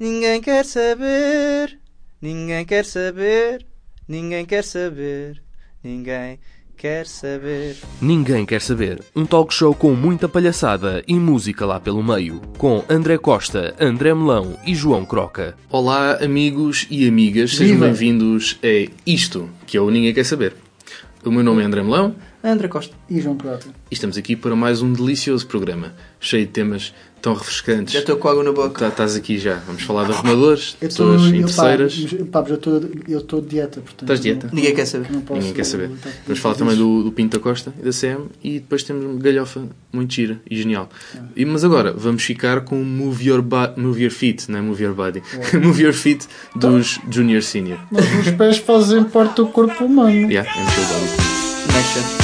Ninguém quer saber, ninguém quer saber, ninguém quer saber, ninguém quer saber. Ninguém quer saber. Um talk show com muita palhaçada e música lá pelo meio. Com André Costa, André Melão e João Croca. Olá, amigos e amigas, sejam bem-vindos a isto, que é o Ninguém Quer Saber. O meu nome é André Melão André Costa. E João Croca. e estamos aqui para mais um delicioso programa, cheio de temas tão refrescantes. Já estou com água na boca. Tá- Estás aqui já. Vamos falar de arrumadores, Eu pessoas eu, interesseiras. Pá, pá, já estou. Eu estou de dieta, portanto. Estás de dieta? não- Ninguém quer saber. Não posso, Ninguém quer saber. tá- Vamos falar também do, do Pinto da Costa e da CM e depois temos uma galhofa muito gira e genial. E, mas agora vamos ficar com o Move Your, Move Your Feet, não é Move Your Body. Move Your Feet dos Junior Senior. Mas os pés fazem parte do corpo humano. Yeah, é o body. Mexa.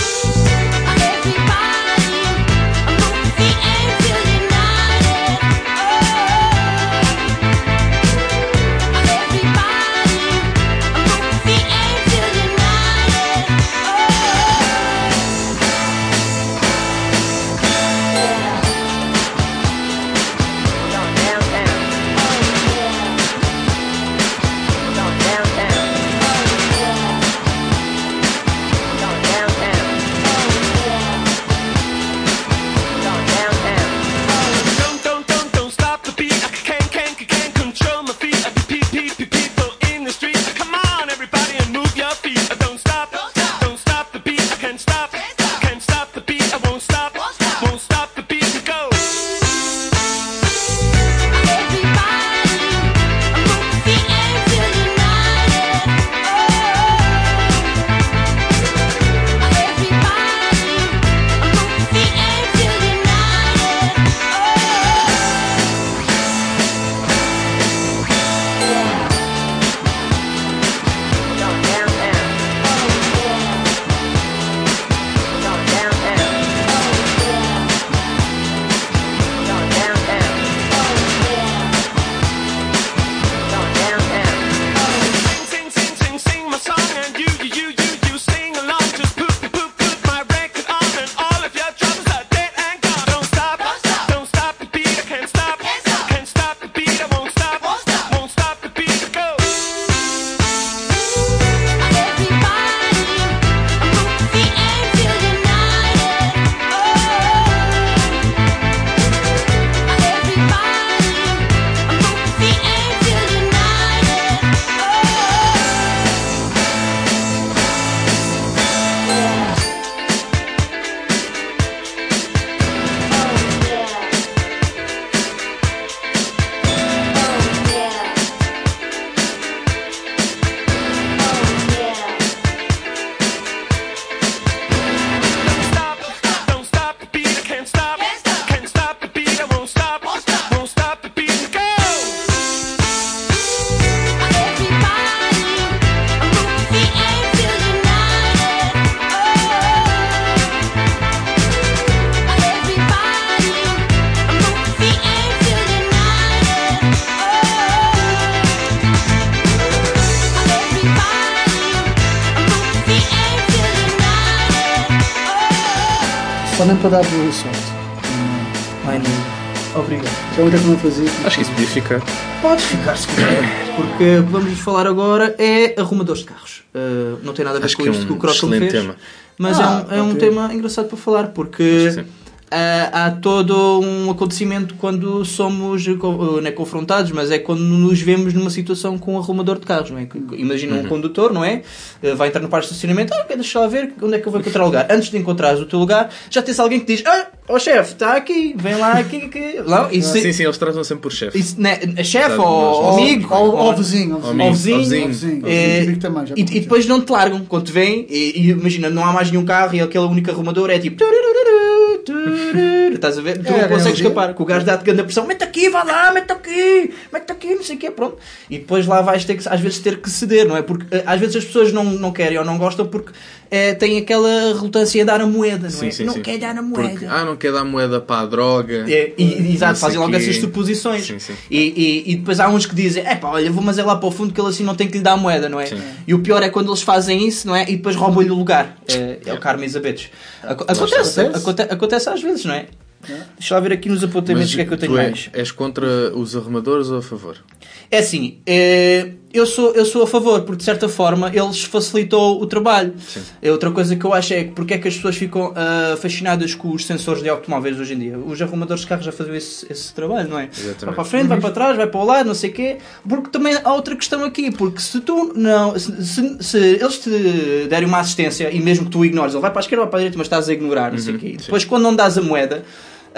Para dar boa sorte. Ai, não. Obrigado. Já ontem que não fazia. Acho que isso podia ficar. Podes ficar se quiser. Porque o que vamos falar agora é arrumadores de carros. Uh, não tem nada a ver Acho com que é isto um que o excelente fez. tema. Mas Ah, é, um, é um tema engraçado para falar porque Sim. Ah, há todo um acontecimento quando somos não é confrontados, mas é quando nos vemos numa situação com um arrumador de carros. Não é? Imagina Uhum. um condutor, não é? Ah, vai entrar no parque de estacionamento, ah, deixa lá ver onde é que eu vou encontrar o lugar. Antes de encontrares o teu lugar, já tens alguém que diz: Ah, ó chefe, está aqui, vem lá aqui. aqui. Não, e se- Sim, sim, eles tratam sempre por chefe. isso, né, a chefe ou ou amigo ou- vizinho, ao vizinho. É, e, e depois não te largam quando te vêm e, e imagina, não há mais nenhum carro e aquele único arrumador é tipo turururu, estás a ver? Tu É, não consegues é, escapar, que o gajo dá-te grande pressão, mete aqui, vá lá, mete aqui, mete aqui, não sei o quê, pronto. E depois lá vais ter que, às vezes, ter que ceder, não é? Porque eh, às vezes as pessoas não, não querem ou não gostam porque eh, têm aquela relutância em dar a moeda, não Sim, é? sim, não sim. quer dar a Porque, moeda. ah, não quer dar moeda para a droga. É, e, e- exato, fazem logo essas suposições. Sim, sim. E, e, e depois há uns que dizem: é pá, olha, vou mas é lá para o fundo que ele assim não tem que lhe dar a moeda, não é? Sim. E o pior é quando eles fazem isso, não é? E depois roubam-lhe o lugar. É, é o Carmo Isabetes. Aco- Acontece, acontece. aconte- acontece às vezes, não é? Deixa lá ver aqui nos apontamentos o que é que eu tenho tu é- mais. és contra os arrumadores ou a favor? É assim, é, eu, sou, eu sou a favor, porque de certa forma eles facilitou o trabalho. É outra coisa que eu acho é que porque é que as pessoas ficam ah, fascinadas com os sensores de automóveis hoje em dia. Os arrumadores de carros já faziam esse, esse trabalho, não é? Exatamente. Vai para a frente, vai para trás, vai para o lado, não sei o quê. Porque também há outra questão aqui, porque se tu não. Se, se- se eles te derem uma assistência e mesmo que tu ignores, ele vai para a esquerda, vai para a direita, mas estás a ignorar, não sei o quê. E depois quando não dás a moeda.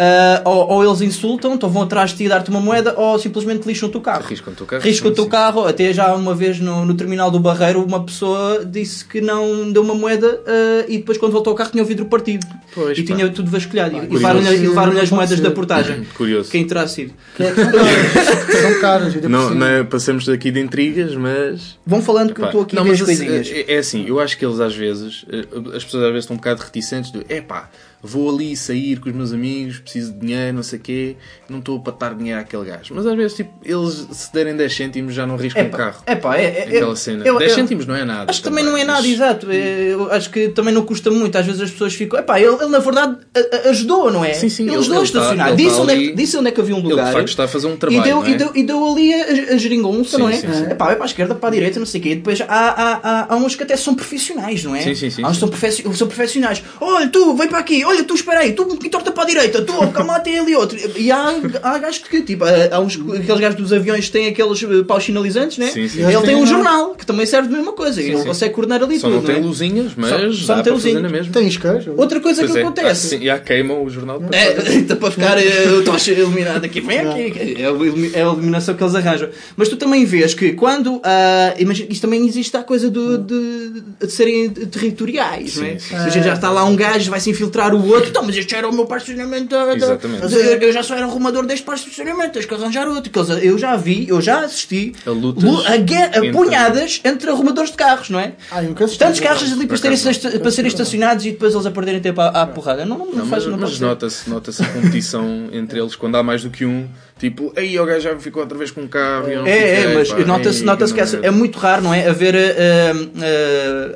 Ah, ou, ou eles insultam, então vão atrás de ti e dar-te uma moeda, ou simplesmente lixam-te o carro. Arriscam o teu carro? Risco o teu carro, até já uma vez no, no terminal do Barreiro, uma pessoa disse que não deu uma moeda ah, e depois quando voltou ao carro tinha o vidro partido. Pois, e pá. tinha tudo vasculhado. E- e levaram-lhe levaram-lhe as moedas ser. da portagem. Curioso. Quem terá sido? Que é que são caras. Não, não é- passamos daqui de intrigas, mas. Vão falando que eu Pá, estou aqui não, mas coisinhas. É, é assim, eu acho que eles às vezes, eh, as pessoas às vezes estão um bocado reticentes de epá, vou ali sair com os meus amigos, preciso de dinheiro, não sei o quê, não estou para dar dinheiro àquele gajo. Mas às vezes, tipo, eles se derem 10 cêntimos já não riscam o carro. É pá, é, é, Aquela é- cena. eu- 10 eu- cêntimos não é nada. Acho que também não é nada, mas- exato. É, Eu acho que também não custa muito. Às vezes as pessoas ficam. Epá, ele, ele na verdade a- a- ajudou, não é? Sim, sim, ele, ele- ajudou a ele está- estacionar. ele disse, onde é, ali- disse onde é que havia um Ele lugar. de facto está a fazer um E trabalho. deu, não é? e, deu, e deu ali a, a geringonça, Sim, não é? sim, sim. Epá, vai para a esquerda, para a direita, não sei o quê. E depois há, há, há, há uns que até são profissionais, não é? Sim, sim, sim, Há uns que são, são profissionais. Olha, tu, vem para aqui. Olha, tu, espera aí. Tu, que torta para a direita. Tu, calma, tem ali outro. E há, há gajos que, tipo, há há uns, aqueles gajos dos aviões que têm aqueles eh, paus sinalizantes, né? Sim, sim. Ele tem um jornal que também serve de mesma coisa. e ele sim. consegue coordenar ali Só tudo. não tem é? luzinhas, mas Só- só não tem luzinhas. na mesma. Tem isqueiros? Outra coisa Pois que é, acontece. ah, sim, já queimam o jornal. para É, para ficar eh, eu estou a ser iluminado aqui, vem aqui, é a é a iluminação que eles arranjam. Mas tu também vês que quando, ah, imagina, isto também existe a coisa do- de, de serem territoriais, não é? Sim, sim. A gente já está lá um gajo, vai se infiltrar o outro, então, mas este já era o meu par de estacionamento, da- Exatamente. eu, eu já só era arrumador deste par de estacionamento, tens que arranjar outro. Que eles- eu já vi, eu já assisti A lutas lu- a, guerra- entre- punhadas entre arrumadores de carros, não é? Ah, eu nunca assisti. Tantos carros ali para, serem, para serem estacionados e depois eles a perderem tempo à, à porrada. Não, não, não Não, faz, mas não mas nota-se nota a competição entre eles quando há mais do que um. Tipo, aí o gajo já ficou outra vez com um carro. e É, é, fiquei, mas nota-se nota que não essa- é muito raro, não é? Haver ah,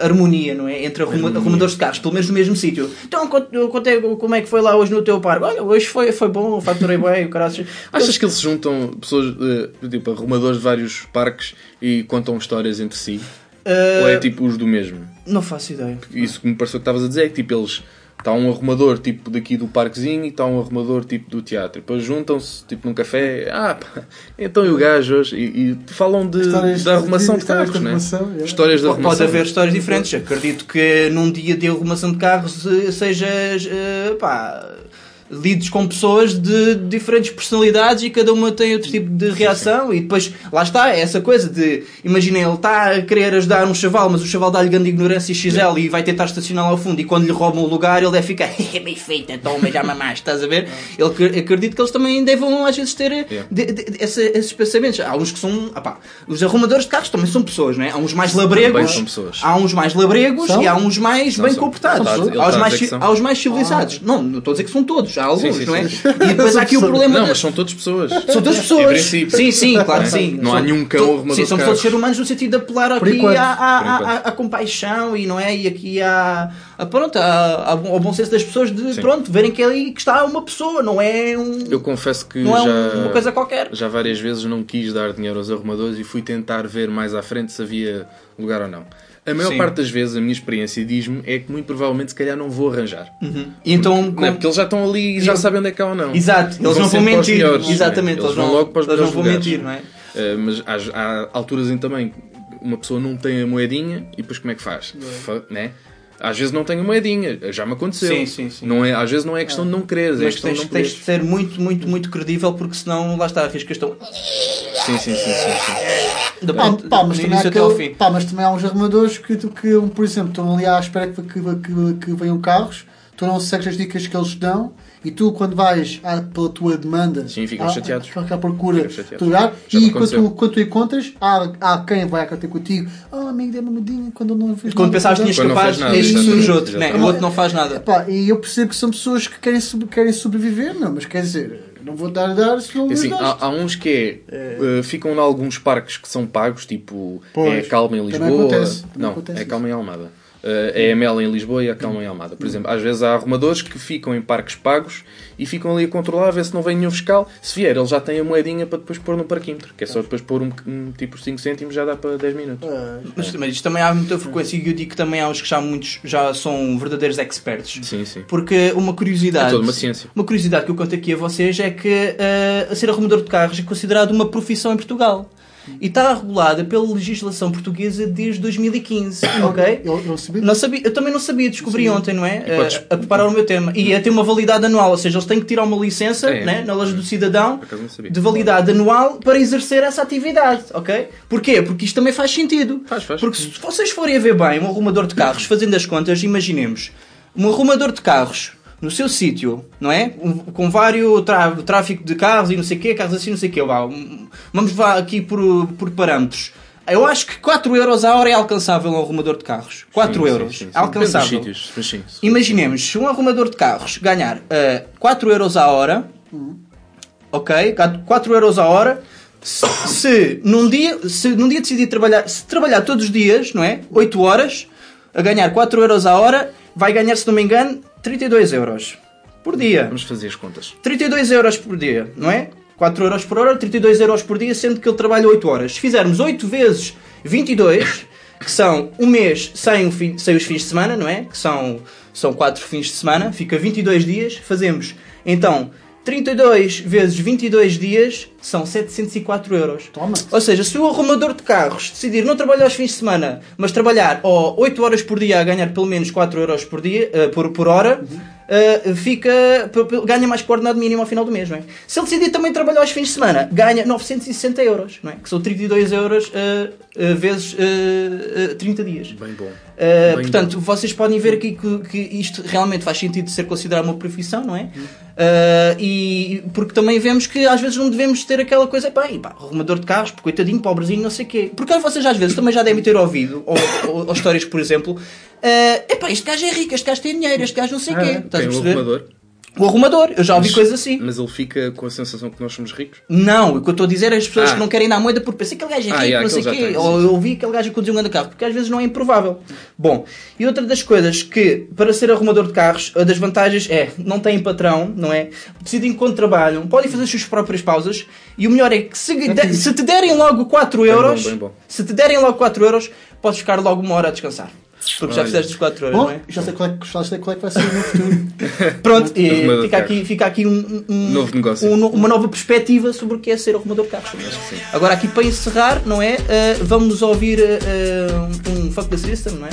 ah, harmonia, não é? Entre arruma- arrumadores de carros, pelo menos no mesmo sítio. Então, quanto- é- como é que foi lá hoje no teu parque? Olha, hoje foi, foi bom, faturei bem, o caralho. Achas que eles se juntam pessoas, eh, tipo, arrumadores de vários parques e contam histórias entre si? Ou é tipo os do mesmo? Não faço ideia. Isso que me pareceu que estavas a dizer é que tipo eles. Está um arrumador tipo daqui do parquezinho e está um arrumador tipo do teatro. Depois juntam-se tipo num café. Ah, pá, então e o gajo hoje? E, e falam de, Histórias- da arrumação de carros, né? arrumação, é. Histórias de Pode arrumação. haver histórias diferentes. Acredito que num dia de arrumação de carros eh, sejas eh, pá, lides com pessoas de diferentes personalidades e cada uma tem outro tipo de reação. E depois, lá está, é essa coisa de imaginem, ele está a querer ajudar um chaval, mas o chaval dá-lhe grande ignorância XL e vai tentar estacionar lá ao fundo. E quando lhe roubam o lugar, ele deve ficar bem feito, então, mas já mamaste, estás a ver? Ele, acredito que eles também devam às vezes ter eh, de- de- esse- esses pensamentos. Há uns que são, ah pá, os arrumadores de carros também são pessoas, não é? Há uns mais labregos, há uns mais labregos São? e há uns mais São, bem comportados. Há os mais, há os mais civilizados. Não, não estou a dizer que são todos, há alguns, sim, não é? sim, E depois há aqui o problema. Não, da- mas são todas pessoas. São todas Em pessoas. Sim, sim, claro que é? sim. Não há São- nenhum cão arrumador Sim, são todos seres humanos no sentido de apelar Por aqui à, à, Por à, enquanto. à- à compaixão e não é? E aqui à, à, pronto, à- ao bom- ao bom senso das pessoas de Sim. pronto, verem que ali que está uma pessoa, não é um. Eu confesso que não é já, uma coisa qualquer. já várias vezes não quis dar dinheiro aos arrumadores e fui tentar ver mais à frente se havia lugar ou não. A maior Sim. parte das vezes a minha experiência diz-me é que muito provavelmente se calhar não vou arranjar. E então, Não é? Porque eles já estão ali e já sabem onde é que há ou não. Exato, eles não vão sempre para os mentir. melhores, Exatamente, né? eles, vão não, logo para os eles não vão lugares. mentir, não é? Uh, mas há, há alturas em também uma pessoa não tem a moedinha e depois como é que faz? Fa- né? Às vezes não tem a moedinha, já me aconteceu. Sim, sim, sim. Não é, às vezes não é questão de não quereres, é Mas questão de tens, não tens de ser muito, muito, muito credível porque senão lá está, arriscas tão. Sim, sim, sim, sim, sim. Pá, pá, mas também há início até ao aquele- fim. pá, mas também há uns arrumadores que, que um, por exemplo, estão ali à espera que, que, que, que venham carros, tu não segues as dicas que eles dão e tu, quando vais à- pela tua demanda, Sim, ficam à- chateados. à, à procura do lugar, e quando tu, quando tu encontras, há, há quem vai até contigo, oh amigo, dê-me uma medinha quando não fez Quando pensavas que nada." tinhas capaz, este surge outro, né? o outro não faz nada. Pá, e eu percebo que são pessoas que querem, querem sobreviver, não, mas quer dizer, não vou dar a dar se não É Assim, há, há uns que é, uh, ficam em alguns parques que são pagos, tipo Pois, é Calma em Lisboa. acontece, não, acontece é. Calma em Almada. Uh, a EML em Lisboa e a Calma em Almada. Por exemplo, às vezes há arrumadores que ficam em parques pagos e ficam ali a controlar, a ver se não vem nenhum fiscal. Se vier, ele já tem a moedinha para depois pôr no parquímetro, que é só depois pôr um, um tipo 5 cêntimos já dá para 10 minutos. Mas, mas isto também há muita frequência e eu digo que também há uns que já muitos já são verdadeiros experts. Sim, sim. Porque uma curiosidade. É toda uma ciência. Uma curiosidade que eu conto aqui a vocês é que uh, ser arrumador de carros é considerado uma profissão em Portugal. E está regulada pela legislação portuguesa desde 2015, ok? Eu, eu sabia. Não sabia, eu também não sabia, descobri Não ontem, não é? E podes- Uh, a preparar o meu tema. E é ter uma validade anual, ou seja, eles têm que tirar uma licença É. né, na loja do cidadão sabia. de validade anual para exercer essa atividade, ok? Porquê? Porque isto também faz sentido. Faz, faz. Porque se vocês forem a ver bem um arrumador de carros, fazendo as contas, imaginemos um arrumador de carros no seu sítio, não é? Um- com vários tráfico de carros e não sei o quê, carros assim, não sei o quê. Vá, um- vamos vá aqui por, por parâmetros. Eu acho que 4 euros a hora é alcançável um arrumador de carros. 4 Sim, euros. sim, sim, alcançável. Sítios, sim. Imaginemos, se um arrumador de carros ganhar uh, 4 euros a hora, ok? 4 euros a hora, se, se num dia, se num dia decidir trabalhar, se trabalhar todos os dias, não é? 8 horas, a ganhar 4 euros a hora, vai ganhar, se não me engano, 32 euros por dia. Vamos fazer as contas. 32 euros por dia, não é? 4 euros por hora, 32 euros por dia, sendo que ele trabalha 8 horas. Se fizermos 8 vezes 22, que são um mês sem, o fim- sem os fins de semana, não é? Que são, são 4 fins de semana, fica 22 dias, fazemos então 32 vezes 22 dias são 704 euros. Toma. Ou seja, se o arrumador de carros decidir não trabalhar aos fins de semana, mas trabalhar ó, 8 horas por dia a ganhar pelo menos 4 euros por, dia, eh, por, por hora, eh, fica, ganha mais que o ordenado mínimo ao final do mês. Não é? Se ele decidir também trabalhar aos fins de semana, ganha 960 euros, não é? que são 32 euros eh, eh, vezes eh, eh, 30 dias. Bem bom. Uh, Bem portanto, vocês podem ver aqui que, que isto realmente faz sentido de ser considerado uma profissão, não é? Uh, e porque também vemos que às vezes não devemos ter aquela coisa, bem, pá, arrumador de carros, coitadinho, pobrezinho, não sei o quê. Porque vocês às vezes também já devem ter ouvido, ou, ou, ou histórias, por exemplo, uh, epá, este gajo é rico, este gajo tem dinheiro, este gajo não sei o quê. É, Estás a perceber? arrumador? O arrumador, eu já ouvi coisas assim. Mas ele fica com a sensação que nós somos ricos? Não, o que eu estou a dizer é as pessoas Ah. que não querem dar moeda porque pensam que aquele gajo é Ah, rico, yeah, não sei o quê. Ou eu ouvi aquele gajo conduzir um grande carro, porque às vezes não é improvável. Bom, e outra das coisas que, para ser arrumador de carros, a das vantagens é, não têm patrão, não é? Decidem quando trabalham, podem fazer as suas próprias pausas, e o melhor é que se, de- se te derem logo 4 euros, bom, bem bom. se te derem logo 4 euros, podes ficar logo uma hora a descansar. Porque já fizeste os 4 euros, Bom, não é? já sei qual é, que- já sei qual é que vai ser o meu futuro. Pronto, e fica aqui, fica aqui um, um- Novo negócio. um uma nova perspectiva sobre o que é ser arrumador de carros. Agora, aqui para encerrar, não é? Uh, vamos ouvir uh, um, Fuck the System, não é?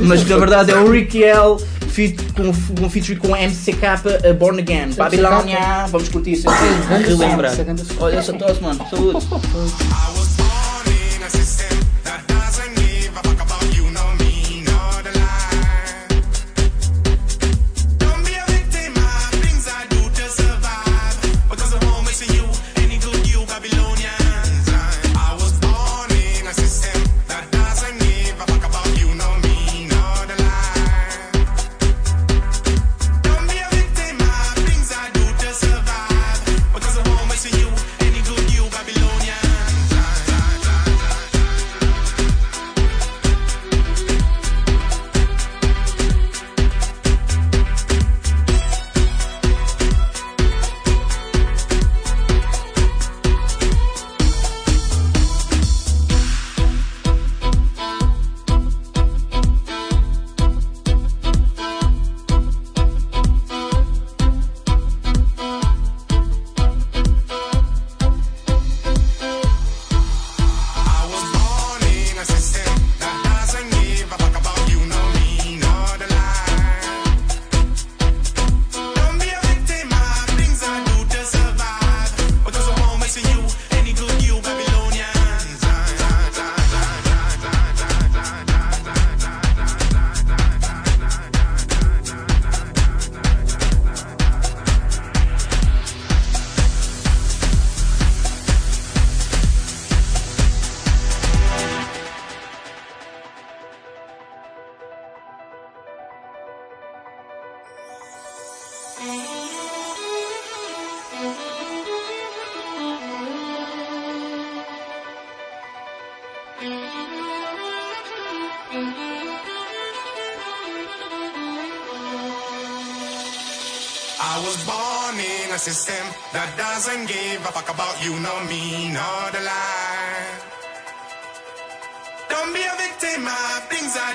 Mas na verdade é o Ricky L feat, com, com featuring com MCK uh, Born Again. Babilônia, vamos curtir isso aqui, relembrar. Olha essa tosse, mano, saúde.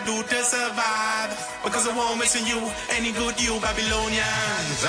do to survive. Because I won't miss you any good you Babylonians.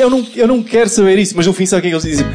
eu não, eu não quero saber isso. Mas no fim, sabe o que é que eles dizem?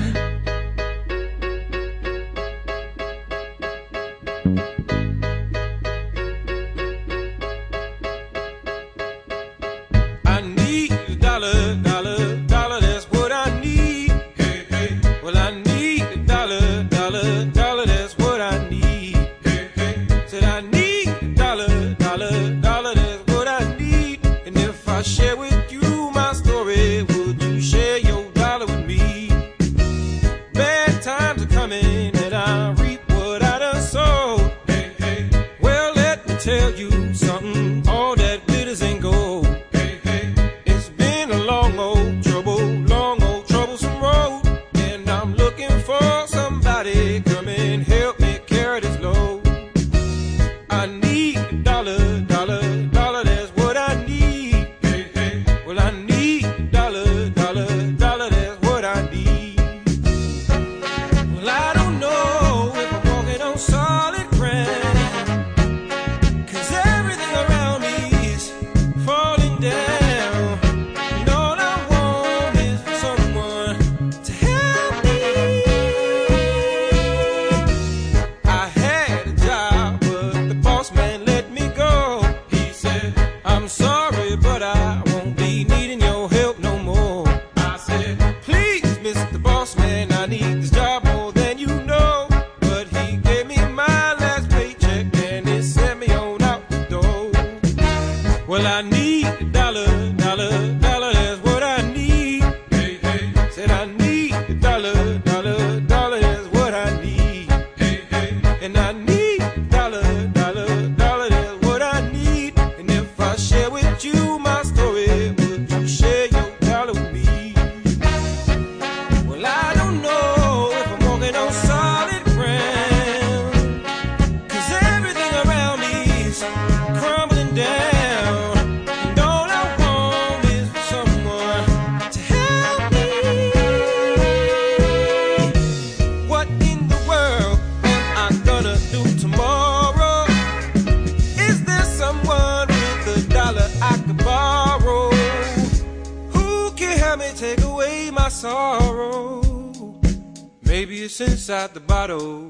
bottle.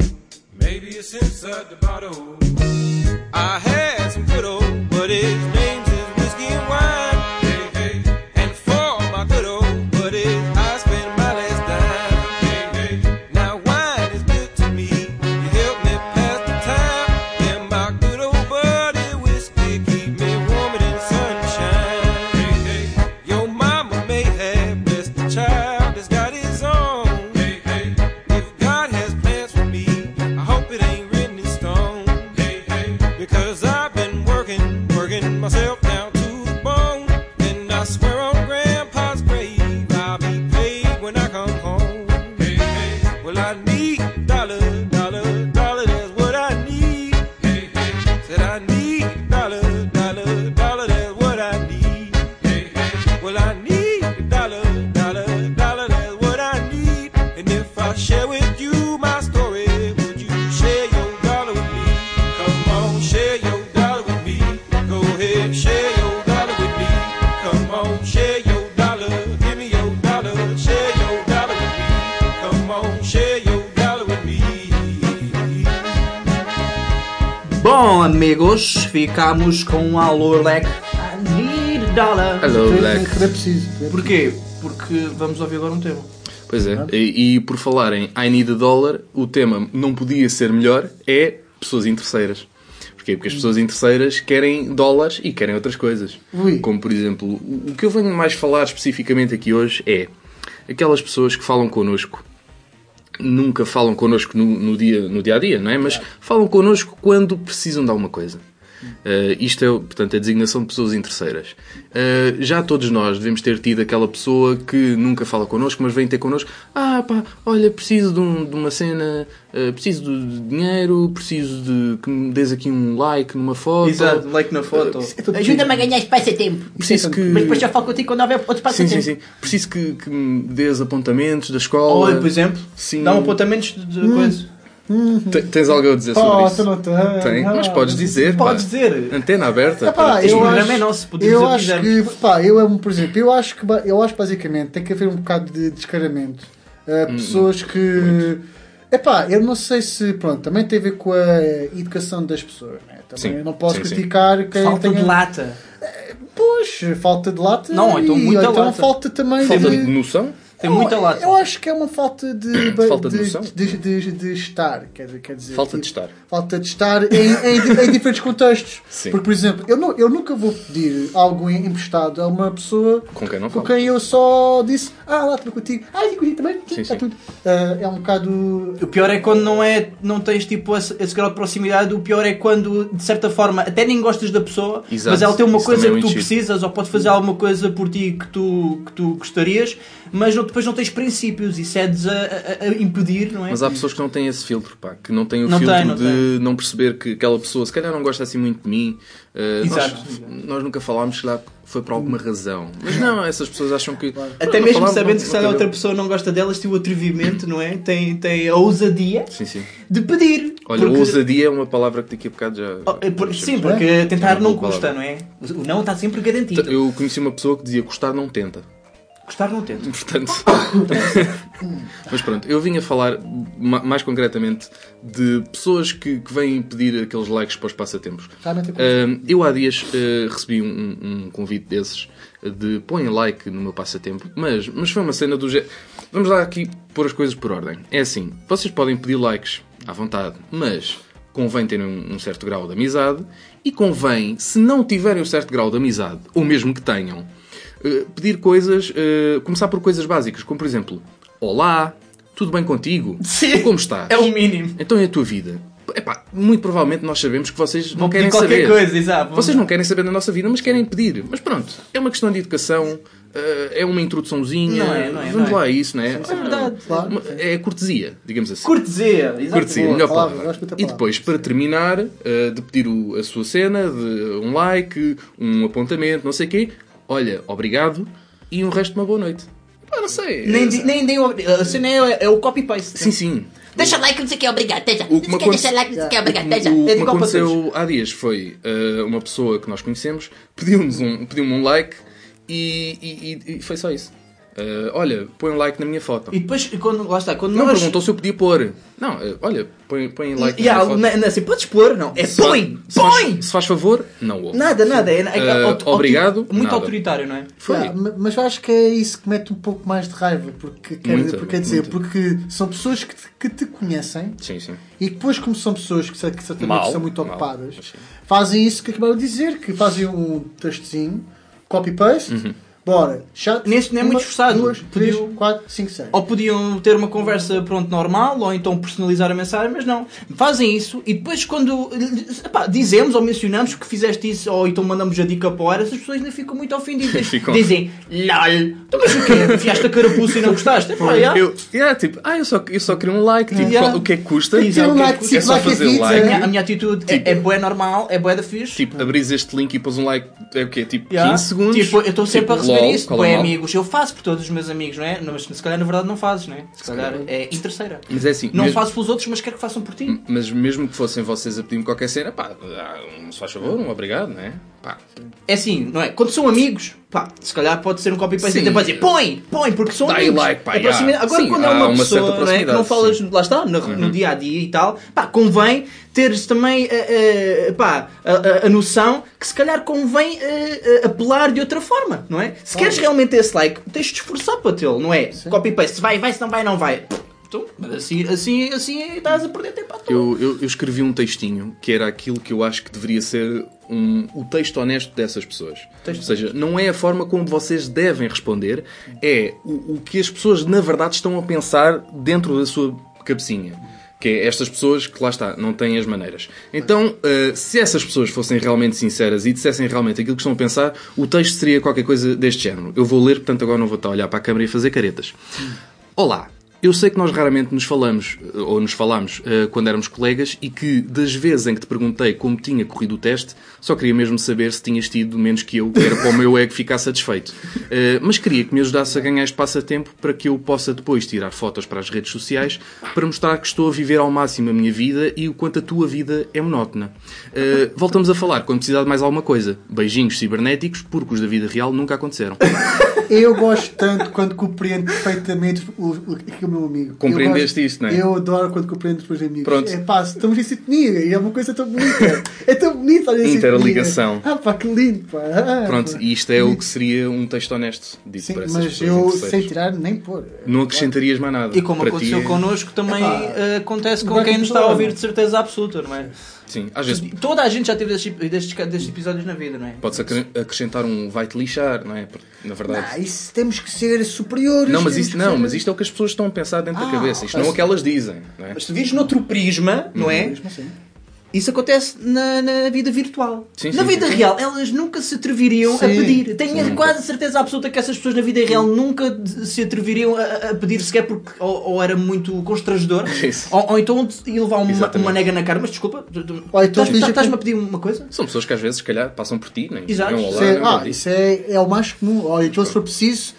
Maybe it's inside the bottle. I had some good old buddies, names is whiskey and wine. Ficamos com um Alô Leque. I need a dollar. Hello, Também- Black. também é preciso. Porquê? Porque vamos ouvir agora um tema. Pois é. E, e por falar em I Need a Dollar, o tema não podia ser melhor, é pessoas interesseiras. Porquê? Porque as pessoas interesseiras querem dólares e querem outras coisas. Ui. Como, por exemplo, o o que eu venho mais falar especificamente aqui hoje é aquelas pessoas que falam connosco nunca falam connosco no, no dia, no dia a dia, não é? Mas falam connosco quando precisam de alguma coisa. Uh, isto é, portanto, a designação de pessoas interesseiras. Uh, já todos nós devemos ter tido aquela pessoa que nunca fala connosco, mas vem ter connosco. Ah, pá, olha, preciso de, um- de uma cena, uh, preciso de, dinheiro, preciso de que me des aqui um like numa foto. Exato, like na foto. Ajuda-me a ganhar espaço-tempo. Preciso que. Mas depois já falo contigo quando houver outro Sim, passatempo. sim, sim. Preciso que, que me des apontamentos da escola. Ou, por exemplo, Sim. dá um apontamentos de, de coisa. Te- Tens algo a dizer sobre Oh, isso? não tens. Tem, mas Ah, podes dizer. pá. Podes dizer. Antena aberta. Para- Este eu programa acho, é nosso, podemos eu acho que pá, eu, é um, por exemplo, eu acho que, eu acho que basicamente tem que haver um bocado de descaramento. Uh, pessoas que. Epá, eu não sei se. Pronto, também tem a ver com a educação das pessoas. Né? Também Sim, eu não posso sim, sim. criticar quem Falta tenha. de lata. Pois, falta de lata. Não, então e, muita então lata. falta também Falta de. de noção? Tem muita eu, lata. Eu acho que é uma falta de. Falta de de, noção? de, de- de estar. Quer, quer dizer, Falta de tipo, estar. Falta de estar em, em- em diferentes contextos. Sim. Porque, por exemplo, eu, não, eu nunca vou pedir algo emprestado a uma pessoa Com quem não com fala. quem eu só disse, ah, lá estou contigo, ah, e contigo também, Sim, está sim. tudo. Ah, é um bocado. O pior é quando não, é, não tens tipo esse, esse grau de proximidade. O pior é quando, de certa forma, até nem gostas da pessoa, Exato. mas ela tem uma Isso coisa é que tu precisas ou pode fazer alguma coisa por ti que tu, que tu gostarias, mas não- depois não tens princípios e cedes a, a- a impedir, não é? Mas há pessoas que não têm esse filtro, pá, que não têm o Não filtro tem, não de não perceber que aquela pessoa se calhar não gosta assim muito de mim. Uh, Exato. Nós, nós nunca falámos que lá foi por alguma razão. Mas não, essas pessoas acham que. Até não mesmo falámos, sabendo não- que se não a outra pessoa não gosta delas, tem o atrevimento, não é? Tem, tem a ousadia Sim, sim. de pedir. Olha, Porque- ousadia é uma palavra que daqui a bocado já. Oh, é por- Sim, porque tentar É não uma boa custa, palavra. não é? O não está sempre garantido. Eu conheci uma pessoa que dizia gostar não tenta. Gostar não tenta. Portanto. Mas pronto, eu vim a falar ma- mais concretamente de pessoas que, que vêm pedir aqueles likes para os passatempos. Realmente Ahm, eu há dias ah, recebi um, um convite desses de põe like no meu passatempo, mas, mas foi uma cena do género. Vamos lá aqui pôr as coisas por ordem. É assim, vocês podem pedir likes à vontade, mas convém terem um, certo grau de amizade e convém, se não tiverem um certo grau de amizade, ou mesmo que tenham, pedir coisas, eh, começar por coisas básicas, como por exemplo, Olá, tudo bem contigo? Sim. Como estás? É o mínimo. Então é a tua vida. Epá, muito provavelmente nós sabemos que vocês não querem pedir qualquer saber. coisa, exato. Vocês não querem saber da nossa vida, mas querem pedir. Mas pronto, é uma questão de educação, eh, é uma introduçãozinha. Não é, não é, Vamos não é. lá a isso, não é? É verdade. Claro. É cortesia, digamos assim. Cortesia, exato. Cortesia, Boa melhor palavra, palavra. E depois, para terminar, eh, de pedir a sua cena, de um like, um apontamento, não sei o quê, olha, obrigado e um resto de uma boa noite. Pá, não sei. Nem, di- nem, nem, a cena é, é o copy-paste. Sim, sim. Deixa like, não sei o que, obrigado, já. O que me like, não sei o que, obrigado, até já. O que É me para aconteceu há dias foi eh, uma pessoa que nós conhecemos pediu-nos um, pediu um like e, e- e- e foi só isso. Eh, olha, põe um like na minha foto. E depois, quando, lá está, quando Não nós... perguntou se eu podia pôr. Não, eh, olha, põe, põe like Yeah, na minha foto. na- na- assim, podes pôr, não. É Se põe! se faz- Põe! Se faz favor, não ouve. Nada, nada. É, é, auto- obrigado, Muito nada. autoritário, não é? Foi. Yeah, ma- mas eu acho que é isso que mete um pouco mais de raiva, porque quer, Muita, porque, quer dizer, muita. porque são pessoas que te, que te conhecem Sim, sim. e depois, como são pessoas que, que certamente Mal, são muito mal, ocupadas, sim. fazem isso que acabaram de dizer, que fazem um textozinho, copy-paste, Uhum. Bora, chat, Nesse não é muito forçado. duas, três, Podiam- quatro, cinco, seis. Ou podiam ter uma conversa pronto, normal, ou então personalizar a mensagem, mas não. Fazem isso e depois quando epá, dizemos ou mencionamos que fizeste isso, ou então mandamos a dica para a hora, essas pessoas ainda ficam muito ofendidas. Ficam. Dizem, LOL, então mas o quê? Enfiaste a carapuça e não gostaste? Epá, já. Eu, yeah, tipo, ah, eu só, eu só queria um like. Tipo, Yeah. qual- o que é que custa? Tem um o que é like, cinco é só like a fazer o pizza. like. A minha, a minha atitude Tipo- é, é boa normal, é boa da fixe. Tipo, abris este link e pôs um like, é o quê? Tipo, Yeah. 15 segundos. Tipo, eu estou sempre Tipo, a lol, isso. é amigos, eu faço por todos os meus amigos, não é? Mas se calhar na verdade não fazes, não é? Se calhar é interesseira. Mas é assim, Não mesmo- faço pelos outros, mas quero que façam por ti. Mas mesmo que fossem vocês a pedir-me qualquer cena, pá, um, se faz favor, um obrigado, não é? Pá, É assim, não é? Quando são amigos, pá, se calhar pode ser um copy-paste Sim. e até pode dizer põe, põe, porque são Dá amigos. like, pá, É proximidade. Agora Sim, quando é uma, uma pessoa não é, que não falas, sim. Uhum. lá está, no, no dia a dia e tal, pá, convém teres também eh, eh, pá, a, a- a noção que se calhar convém eh, apelar de outra forma, não é? Se queres realmente esse like, tens de esforçar para tê-lo, não é? Copy-paste, se vai, vai, se não vai, não vai. Então, mas assim, assim, assim estás a perder tempo à toa. Eu, eu, eu escrevi um textinho que era aquilo que eu acho que deveria ser um, o texto honesto dessas pessoas. Ou seja, não é a forma como vocês devem responder, é o, o que as pessoas na verdade estão a pensar dentro da sua cabecinha. Que é estas pessoas que lá está, não têm as maneiras. Então, uh, se essas pessoas fossem realmente sinceras e dissessem realmente aquilo que estão a pensar, o texto seria qualquer coisa deste género. Eu vou ler, portanto agora não vou estar a olhar para a câmera e fazer caretas. Olá, eu sei que nós raramente nos falamos, eh, ou nos falámos, eh, quando éramos colegas, e que das vezes em que te perguntei como tinha corrido o teste, só queria mesmo saber se tinhas tido menos que eu, que era para o meu ego ficar satisfeito. Eh, Mas queria que me ajudasse a ganhar este passatempo para que eu possa depois tirar fotos para as redes sociais para mostrar que estou a viver ao máximo a minha vida e o quanto a tua vida é monótona. Voltamos a falar quando precisar de mais alguma coisa. Beijinhos cibernéticos, porque os da vida real nunca aconteceram. Eu gosto tanto quando compreendo perfeitamente o, o meu amigo. Compreendeste gosto- isto, não é? Eu adoro quando compreendo os meus amigos. Pronto. É pá, estamos em sintonia e é uma coisa tão bonita. É tão em sintonia. Interligação. Ah pá, que lindo, pá. Ah, Pronto, pá. e isto é o que seria um texto honesto, dito Sim, essas mas eu sem tirar nem pôr. Não acrescentarias mais nada. E como Para aconteceu ti é- connosco, também eh, acontece com quem que nos está a ouvir de certeza absoluta, não é? Sim, às vezes Toda a gente já teve destes, destes, destes episódios na vida, não é? pode-se acre- acrescentar um vai-te lixar, não é? Porque, Na verdade. Ah, isso temos que ser superiores. Não, mas isto não, ser- mas isto é o que as pessoas estão a pensar dentro da Ah, cabeça. Isto não é o que elas dizem, não é? Mas se vires noutro prisma, não é? Mesmo assim. Isso acontece na, na vida virtual. Sim, na sim, vida sim. real, elas nunca se atreveriam a pedir. Tenho quase certeza absoluta que essas pessoas na vida real nunca se atreveriam a, a pedir sequer porque ou, ou era muito constrangedor, ou, ou então ia levar uma, uma nega na cara. Mas desculpa, Ou então estás- estás-me a pedir uma coisa? São pessoas que às vezes, se calhar, passam por ti, nem Exato. um olá, é, nem um ah, isso é, é o mais comum. Olha, então se for preciso,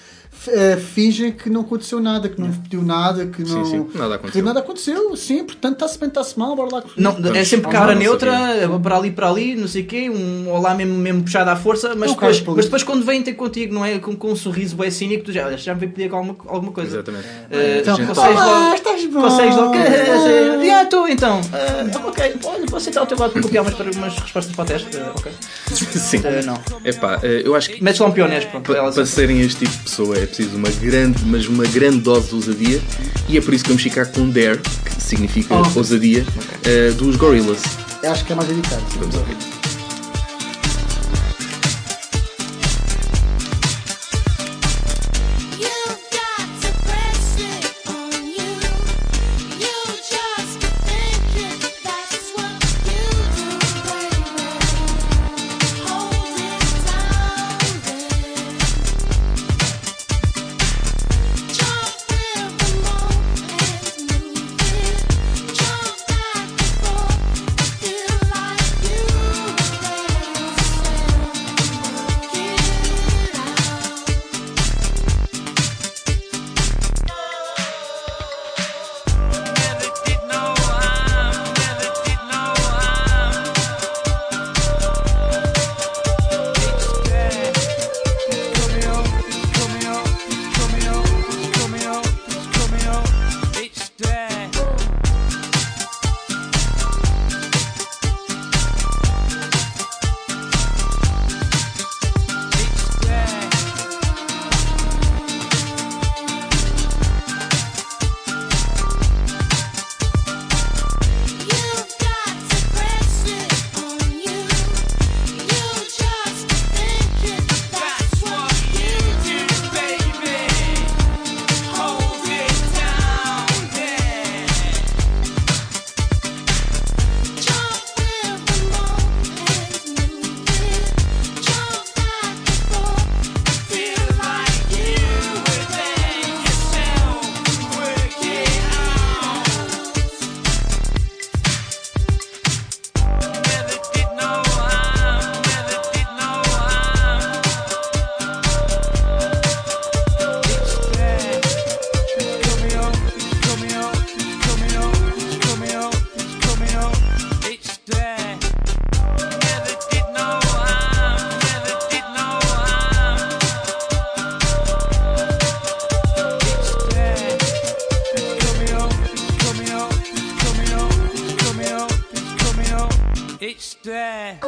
f- eh, fingem que não aconteceu nada, que não pediu nada, que não. sim, nada aconteceu. Que nada aconteceu, sim, portanto está-se bem, está-se mal, bora lá. Não, é sempre cara neutra, para ali para ali, não sei o quê, um olá mesmo, mesmo puxado à força, mas, Não, depois, mas depois quando vêm ter contigo, não é? Com, com um sorriso bem cínico, tu já, já me veio pedir alguma, alguma coisa. Exatamente. Eh, Então, consegues olá, logo. estás bom? Consegues logo. Ah, tu então? Ah, ok, olha, vou aceitar o teu lado para copiar umas, umas respostas para o teste. Ah, ok. Sim. Ah, não. Epá, eh, eu acho que Metes lá um pionês, pronto. Para sabe. serem este tipo de pessoa é preciso uma grande, mas uma grande dose de ousadia e é por isso que vamos ficar com Dare, que significa Oh. ousadia, eh, dos Gorillaz. Acho que é mais indicado. Vamos ouvir. 对。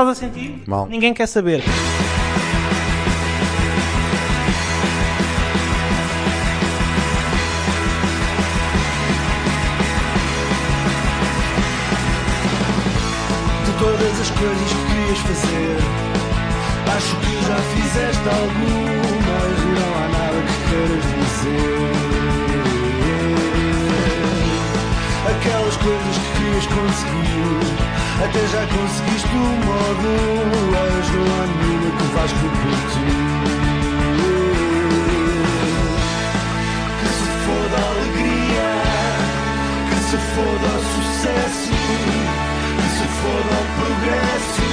Estás a sentir? Mal. Ninguém quer saber. de todas as coisas que querias fazer. Acho que já fizeste algumas e não há nada que queiras dizer. Aquelas coisas que querias conseguir, até já conseguiste uma ou duas. Não há nenhuma que vais repetir. Que se foda a alegria, que se foda o sucesso. Que se foda o progresso,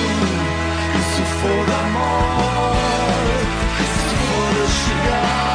que se foda a morte, que se foda chegar,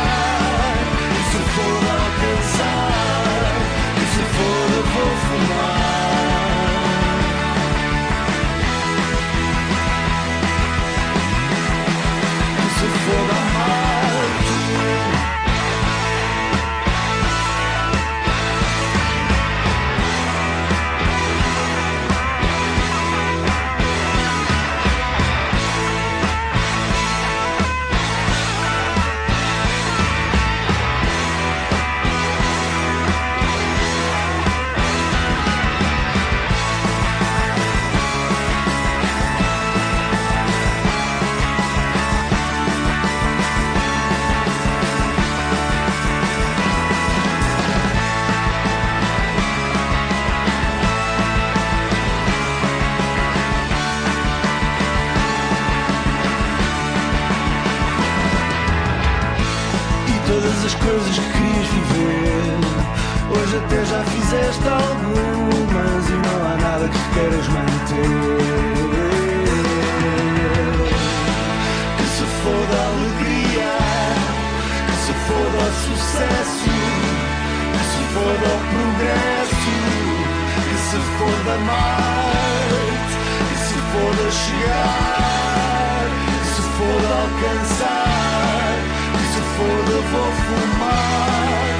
a Marte, que se foda chegar, que se foda alcançar, que se foda vou fumar,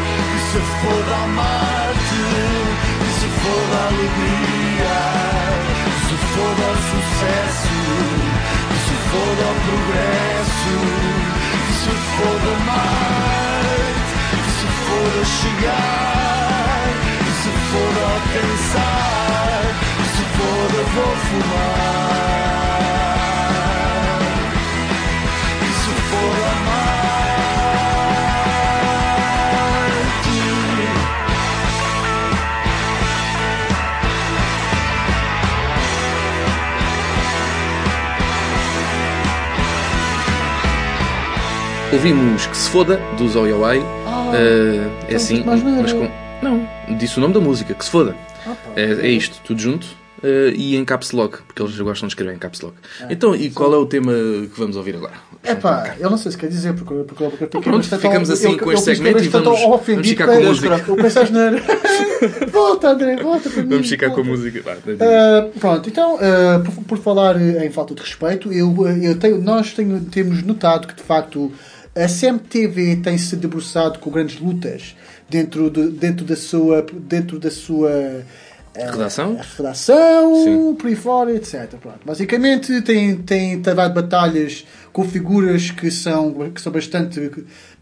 se foda a Marte, que se foda a alegria, se foda o sucesso, se foda o progresso, se a Marte, que se foda chegar, que se alcançar, que se foda vou fumar. Que se foda a Marte. Ouvimos que se foda dos Oi Oi. Ah, Eh, é assim, mas com. Não, disse o nome da música, que se foda. Ah, É, é isto, tudo junto. eh, e em caps lock, porque eles gostam de escrever em caps lock. Ah, então, e qual é o tema que vamos ouvir agora? É pá, eu não sei se quer dizer, porque, porque, porque eu fiquei pronto, ficamos eu- assim eu- com eu este segmento e vamos- vamos ficar com a música. Eu volta, André, volta para mim. Vamos ficar com a volta. música. Ah, pronto, então, ah, por, por falar em falta de respeito, eu, eu tenho, nós tenho, temos notado que de facto a CMTV tem se debruçado com grandes lutas dentro, de, dentro da sua. Dentro da sua ah, Redação? redação, Sim. por aí fora, etc. Pronto. Basicamente tem, tem travado batalhas com figuras que são, que são bastante,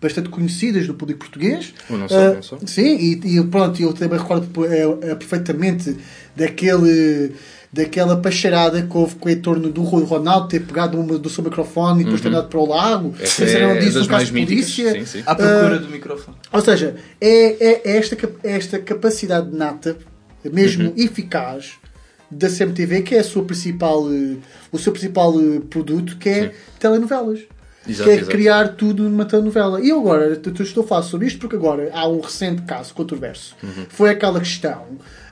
bastante conhecidas do público português. Ou não só, Ah, não só. Sim, e, e pronto, eu também recordo eh, eh, perfeitamente daquele, daquela pacharada que houve com em torno do Rui Ronaldo ter pegado uma, do seu microfone e depois ter andado para o lago. Uhum. Essa é disso das um caso de polícia. Sim, sim. À procura Ah, do microfone. Ou seja, é, é- é esta, é esta capacidade nata, mesmo Uhum. eficaz, da CMTV, que é a sua principal, eh, o seu principal eh, produto, que é Sim. telenovelas. Exato, que é exato. criar tudo numa telenovela. E eu agora estou a falar sobre isto porque agora há um recente caso controverso. Uhum. Foi aquela questão,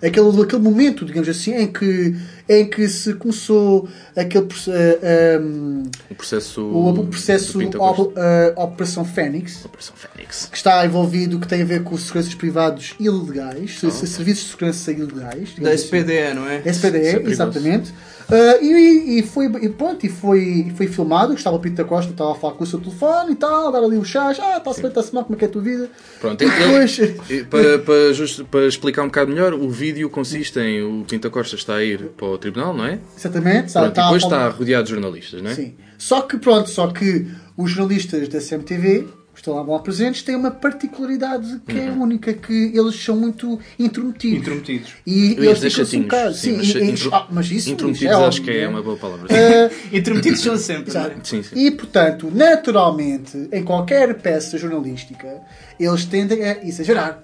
aquele, aquele momento, digamos assim, em que, em que se começou aquele proce- eh, um, O processo. o, o processo Op- Costa. eh, Operação Fênix Operação Fênix. que está envolvido, que tem a ver com seguranças privados ilegais, se- serviços de segurança ilegais. Da digamos assim. SPDE, não é? SPDE, é exatamente. Ah, e, e foi, e pronto, e foi, foi filmado, estava o Costa, estava a falar com o seu telefone e tal, a dar ali o chás, ah, está-se bem, está-se mal, como é que é a tua vida? Pronto, E depois, E Para, para, just- para explicar um bocado melhor, o vídeo consiste em o Pinta Costa está a ir para o tribunal, não é? exatamente, Pronto, está, depois está, está rodeado de jornalistas, não é? Sim. Só que pronto, só que os jornalistas da CMTV, que estão lá mal presentes, têm uma particularidade que é única, que eles são muito intrometidos. Intrometidos. E Eu eles um chatinhos, bocado. sim, Sim, mas e- e- intro- ah, mas isso Intrometidos isso acho que é uma boa palavra. Ah, Intrometidos são sempre. é? Sim, sim. E, portanto, naturalmente, em qualquer peça jornalística, eles tendem a exagerar.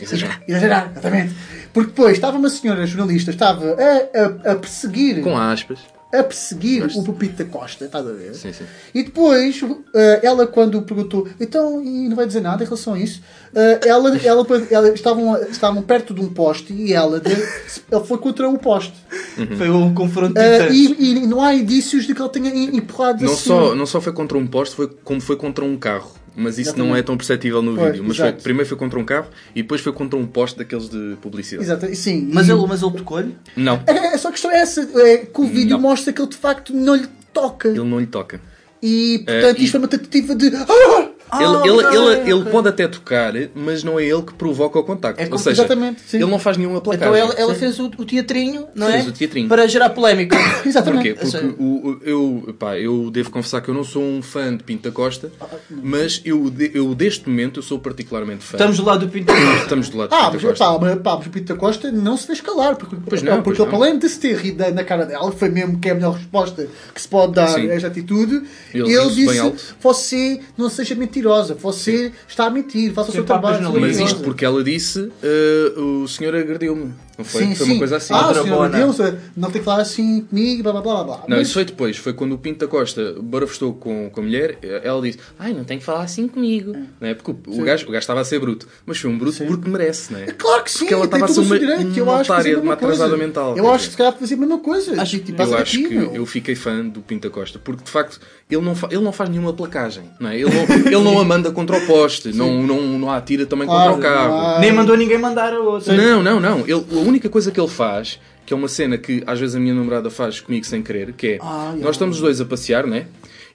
Exagerar. Exagerar, exatamente. Porque depois estava uma senhora jornalista, estava a, a, a perseguir, Com aspas. a perseguir Gosto. o Pepito da Costa, estás a ver? Sim, sim. E depois, eh, ela quando perguntou, então, e não vai dizer nada em relação a isso, eh, ela, ela, ela- estavam, estavam perto de um poste e ela, de- ela foi contra o poste. Foi um confronto titãs. e, e não há indícios de que ele tenha empurrado Não a só, não só foi contra um poste, foi como foi contra um carro. Mas isso Exatamente. não é tão perceptível no Pois, vídeo. Mas foi- primeiro foi contra um carro e depois foi contra um poste daqueles de publicidade. Exato, sim. Mas E- ele, mas ele tocou-lhe? Não, É, é só a questão é essa, é que o vídeo Não. mostra que ele de facto não lhe toca. ele não lhe toca. E portanto Eh, e- isto foi uma tentativa de. Ah! Ah, ele, ele, ele, ele pode até tocar, mas não é ele que provoca o contacto. É Ou seja, Exatamente, sim. ele não faz nenhuma Então placagem. ela, ela fez o, o teatrinho, não Fez é? o teatrinho. Para gerar polémica. Exatamente. Porquê? Porque o, eu, pá, eu devo confessar que eu não sou um fã de Pinto da Costa, mas eu, eu deste momento eu sou particularmente fã. Estamos do lado do Pinto. Estamos do lado de Ah, da Costa. pá, mas, pá, mas o Pito da Costa não se fez calar. Porque, Pois não, porque pois ele, além de se ter rido na- cara dela, foi mesmo que é a melhor resposta que se pode dar Sim. a esta atitude. Ele Ele, disse. Você não seja mentirosa, você está a mentir, faça o seu trabalho. Mas isto mentirosa." porque ela disse uh, o senhor agrediu-me. Não foi? Sim, foi sim. uma coisa assim. Ah, senhor bona. Deus, não tem que falar assim comigo, blá blá blá blá. Não, Mas- isso foi depois. Foi quando o Pinto da Costa barafustou com, com a mulher. Ela disse: Ai, não tem que falar assim comigo. Não é? Porque o, o, gajo, o gajo estava a ser bruto. Mas foi um bruto porque merece, não é? Claro que sim, Porque ela estava a ser uma, direito. Eu uma otária, uma atrasada mental. Eu acho que se calhar fazia a mesma coisa. Acho que, tipo, Eu acho aqui, que meu. eu fiquei fã do Pinta Costa porque de facto ele não, fa- ele não faz nenhuma placagem, não é? Ele não, ele não a manda contra o poste, não, não, não a atira também Claro, contra o carro. Nem mandou ninguém mandar a outra. Não, não, não. Ele, única coisa que ele faz, que é uma cena que às vezes a minha namorada faz comigo sem querer, que é Ah, nós estamos os dois a passear, né?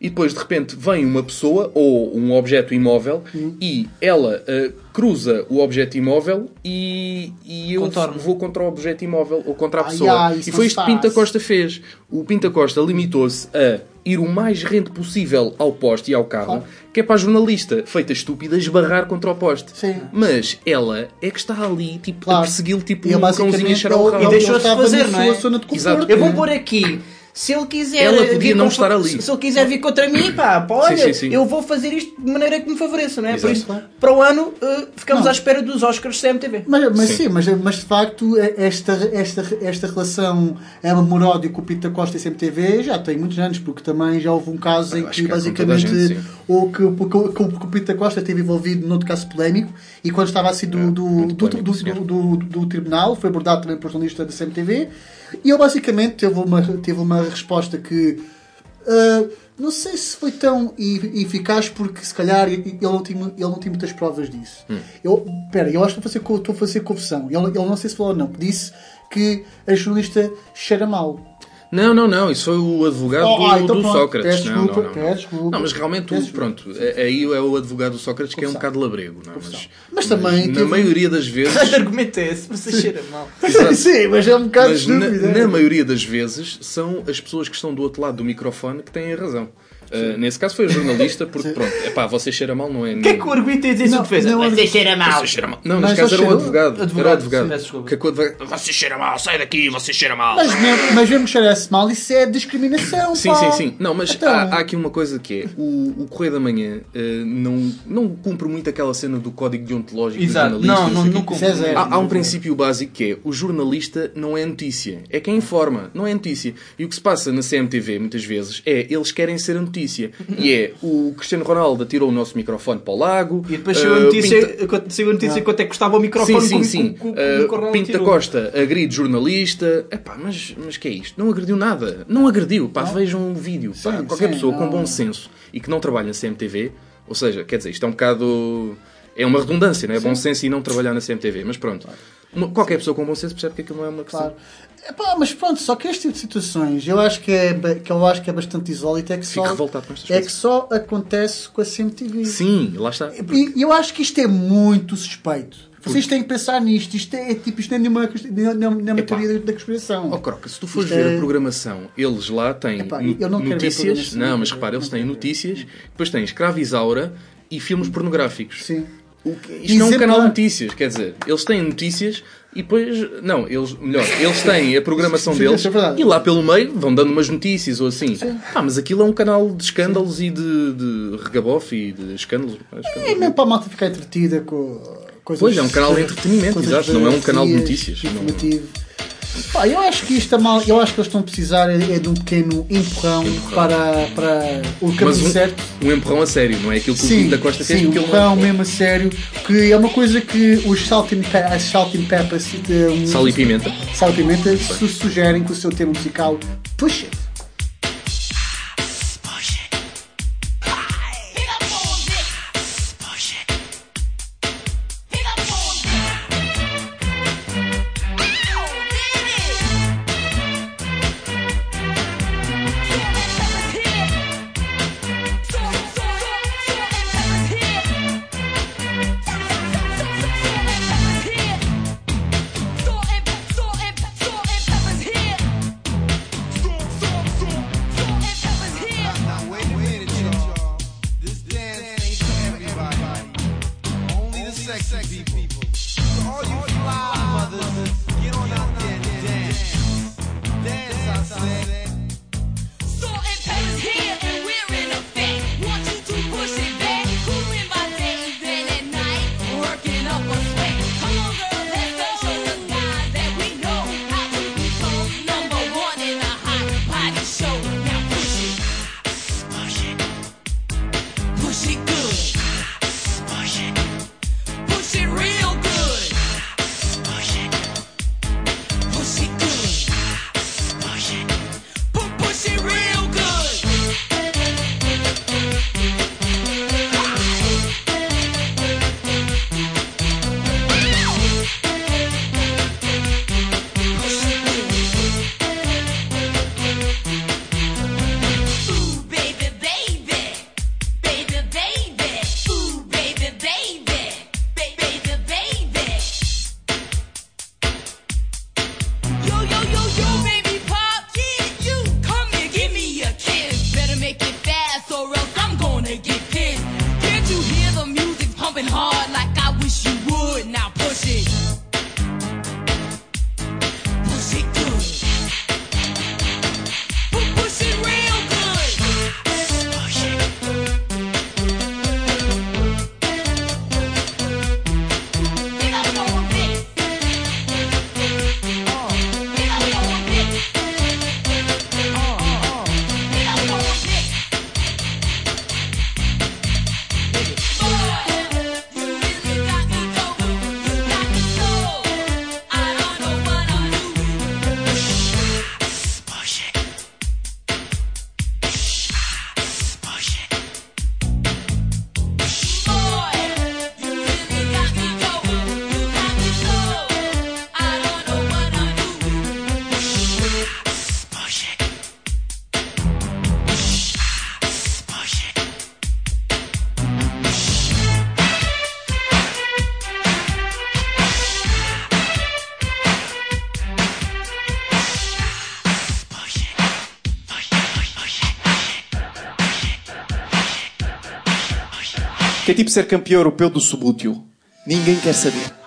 E depois de repente vem uma pessoa ou um objeto imóvel Hum. e ela ah, cruza o objeto imóvel e, e eu Contorna. vou contra o objeto imóvel ou contra a pessoa. ai, isso e foi isto que Pinta. Costa fez. O Pinta Costa limitou-se a ir o mais rente possível ao poste e ao carro, Claro. que é para a jornalista, feita estúpida, esbarrar contra o poste. Sim. Mas ela é que está ali, tipo, Claro. a persegui-lo, tipo, E um basicamente cãozinho a cheirar o rabo. E deixou-se fazer, não é? sua zona de Exato. Eu vou pôr aqui. Se ele quiser. Ela podia vir não contra- estar ali. Se ele quiser vir contra mim, pá, pá, olha, Sim, sim, sim. eu vou fazer isto de maneira que me favoreça, não é? Por Exato. isso, para o ano, eh, ficamos Não. à espera dos Oscars CMTV. Mas, mas Sim. sim, mas, mas de facto é- esta, esta, esta relação é amor-ódio com o Pita Costa e CMTV já tem muitos anos, porque também já houve um caso em acho que que é basicamente gente, sim. o que, o, que, que o Pita Costa esteve envolvido noutro caso polémico e quando estava assim do, É, do, do, polémico, do, do- do tribunal, foi abordado também por jornalista da CMTV. E ele basicamente teve uma, teve uma resposta que ah, não sei se foi tão eficaz porque se calhar ele não tinha, ele não tinha muitas provas disso. Hum. Eu, pera, eu acho que estou a fazer, estou a fazer confusão. Ele, ele não sei se falou ou não, disse que a jornalista cheira mal. Não, não, não. Isso foi o advogado Oh, ah, do, então do. Sócrates. Peço não, desculpa, não, não. peço desculpa. Não, mas realmente, o, pronto, é- aí é o advogado do Sócrates que é um bocado labrego. Não? é? Mas, Mas também na teve- maioria das vezes. Que argumento é esse? Você cheira mal. Sim, mas é um bocado Mas na, é? na maioria das vezes são as pessoas que estão do outro lado do microfone que têm a razão. Uh, nesse caso foi a jornalista, porque pronto, é pá, você cheira mal, não é? O que é que o argumento ia dizer em sua defesa? Você cheira mal. Você cheira mal. Não, Mas neste caso era o cheirou? advogado. Era o Advogado, advogado. sim. Que é que o advogado- Você cheira mal, sai daqui, você cheira mal. Mas mesmo, mas mesmo cheirasse mal, isso é discriminação. Sim, pá. sim, sim. Não, mas Então. há, há aqui uma coisa que é: o, o Correio da Manhã eh, não, não cumpre muito aquela cena do código deontológico Exato. dos jornalistas. Não, não, não cumpre. Isso é zero. Há, há um princípio básico que é o jornalista não é notícia, é quem informa, não é notícia. E o que se passa na CMTV muitas vezes é eles querem ser a notícia. E é o Cristiano Ronaldo atirou o nosso microfone para o lago. E depois saiu a eh, notícia, Pinta- quanto- saiu a notícia quanto é que custava o microfone Sim, sim, com- sim. com- com- com- Uh, com tirou. Costa agride jornalista. Epá, mas, mas que é isto? Não agrediu nada. Não agrediu. Pá, vejam o vídeo. Pá, Sim, qualquer sim, pessoa com não. bom senso e que não trabalha na CMTV, ou seja, quer dizer, isto é um bocado. É uma redundância, não é? Bom senso e não trabalhar na CMTV. Mas pronto. Uma- qualquer pessoa com bom senso percebe que aquilo não é uma questão. Claro. Epá, mas pronto, só que este tipo de situações eu acho que é, que eu acho que é bastante insólito é que, Fico só, revoltado com estas é que só acontece com a CMTV. Sim, lá está. E eu acho que isto é muito suspeito. Vocês têm que pensar nisto. Isto é, é tipo, isto não é nenhuma, nenhuma, nenhuma Epá. teoria da, conspiração. Oh, Croca, se tu fores Isto ver é- a programação, eles lá têm Epá, no- eu não quero ver notícias. Não, mas repara, eles têm notícias, depois têm escravizaura e filmes pornográficos. Sim. O que- Isto não é um Exemplar. canal de notícias, quer dizer, eles têm notícias e depois. Não, eles. Melhor, eles têm a programação Sim, deles é e lá pelo meio vão dando umas notícias ou assim. Ah, mas aquilo é um canal de escândalos e de, de regabofe e de escândalos. É escândalos. É mesmo para a malta ficar entretida com coisas. Pois, é um canal de entretenimento, exato, não é um canal de notícias, não- Informativo. Pá, eu acho que isto é mal. Eu acho que eles estão a precisar é, é de um pequeno empurrão, para, para o Mas caminho um, certo. um empurrão a sério, não é aquilo que o Pinto da Costa fez sim, um empurrão mesmo a sério. Que é uma coisa que os Salt and, Pe as Salt and Peppers, de, um, Sal e pimenta. Sal e pimenta su sugerem com o seu tema musical Push It. Que é tipo ser campeão europeu do subútil. Ninguém quer saber.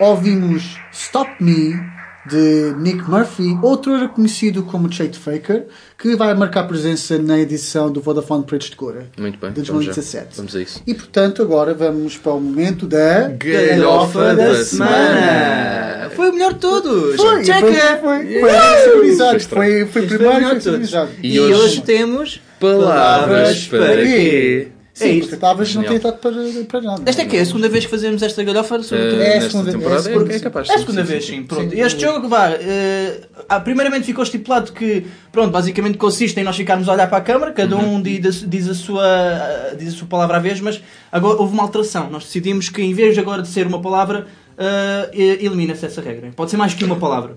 Ouvimos Stop Me de Nick Murphy, outro era conhecido como Chet Faker, que vai marcar presença na edição do Vodafone Pretos de Cora Muito bem. de vamos já. 2017. Vamos a isso. E portanto, agora vamos para o momento da Galhofa da semana. Foi o melhor de todos. Foi, foi, Checa. foi, foi. Foi Foi, foi Este primeiro foi e foi de. E E hoje- hoje temos Palavras para quê? Sim, É porque isso. talvez não tenha estado para, para nada. Esta é que é a segunda vez que fazemos esta galhofa sobre Eh, tudo. É a nesta segunda- temporada é a segunda- é, é capaz de É a segunda sim, vez, sim. sim. Pronto. Sim. Este jogo, vá, ah, primeiramente ficou estipulado que, pronto, basicamente consiste em nós ficarmos a olhar para a câmara, cada Uhum. um diz, diz a sua, diz a sua palavra à vez, mas agora houve uma alteração. Nós decidimos que, em vez de agora de ser uma palavra, eh, elimina-se essa regra. Pode ser mais que uma palavra.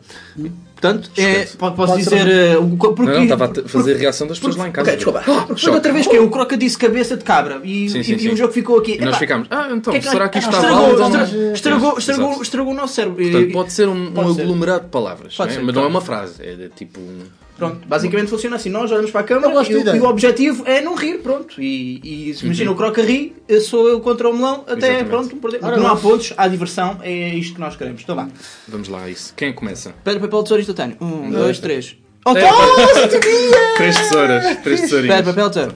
Portanto, é, posso Pode dizer. o- porque, Não, não, estava a fazer a reação das pessoas lá em casa. Ok, desculpa. Ah, Porque foi outra vez que é, o Croca disse cabeça de cabra e, Sim, e- sim, e sim. o jogo ficou aqui. E nós ficámos, ah, então, que é será que isto está não? estragou, estragou, estragou, estragou o nosso cérebro. Portanto, E- pode ser um, um Pode ser. aglomerado de palavras, Pode não é? ser, mas não é uma frase, é tipo um. Pronto, basicamente funciona assim. Nós olhamos para a gosto e, e o objetivo é não rir, pronto. E, e se imagina o Croca ri, eu sou eu contra o melão, até Exatamente. pronto. Ora, não há pontos, há diversão, é isto que nós queremos. Então vá. Vamos lá, isso. Quem começa? Pedra, papel, tesoura instantâneo. Um, dois, três. Oh! Três tesouras, três Pedra, tesourinhas. papel, tesoura.